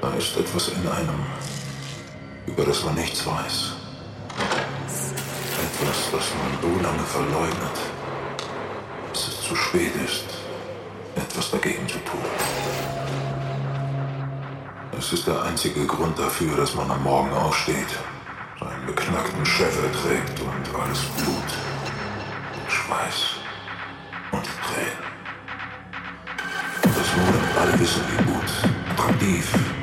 Da ist etwas in einem, über das man nichts weiß. Etwas, was man so lange verleugnet, bis es zu spät ist, etwas dagegen zu tun. Es ist der einzige Grund dafür, dass man am Morgen aufsteht, seinen beknackten Scheffel trägt und alles Blut, Schweiß und Tränen. Und das Modem alle wissen, wie gut, attraktiv,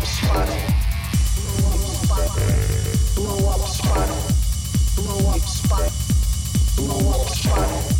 Blow up spiral. Blow up spiral. Blow up spiral.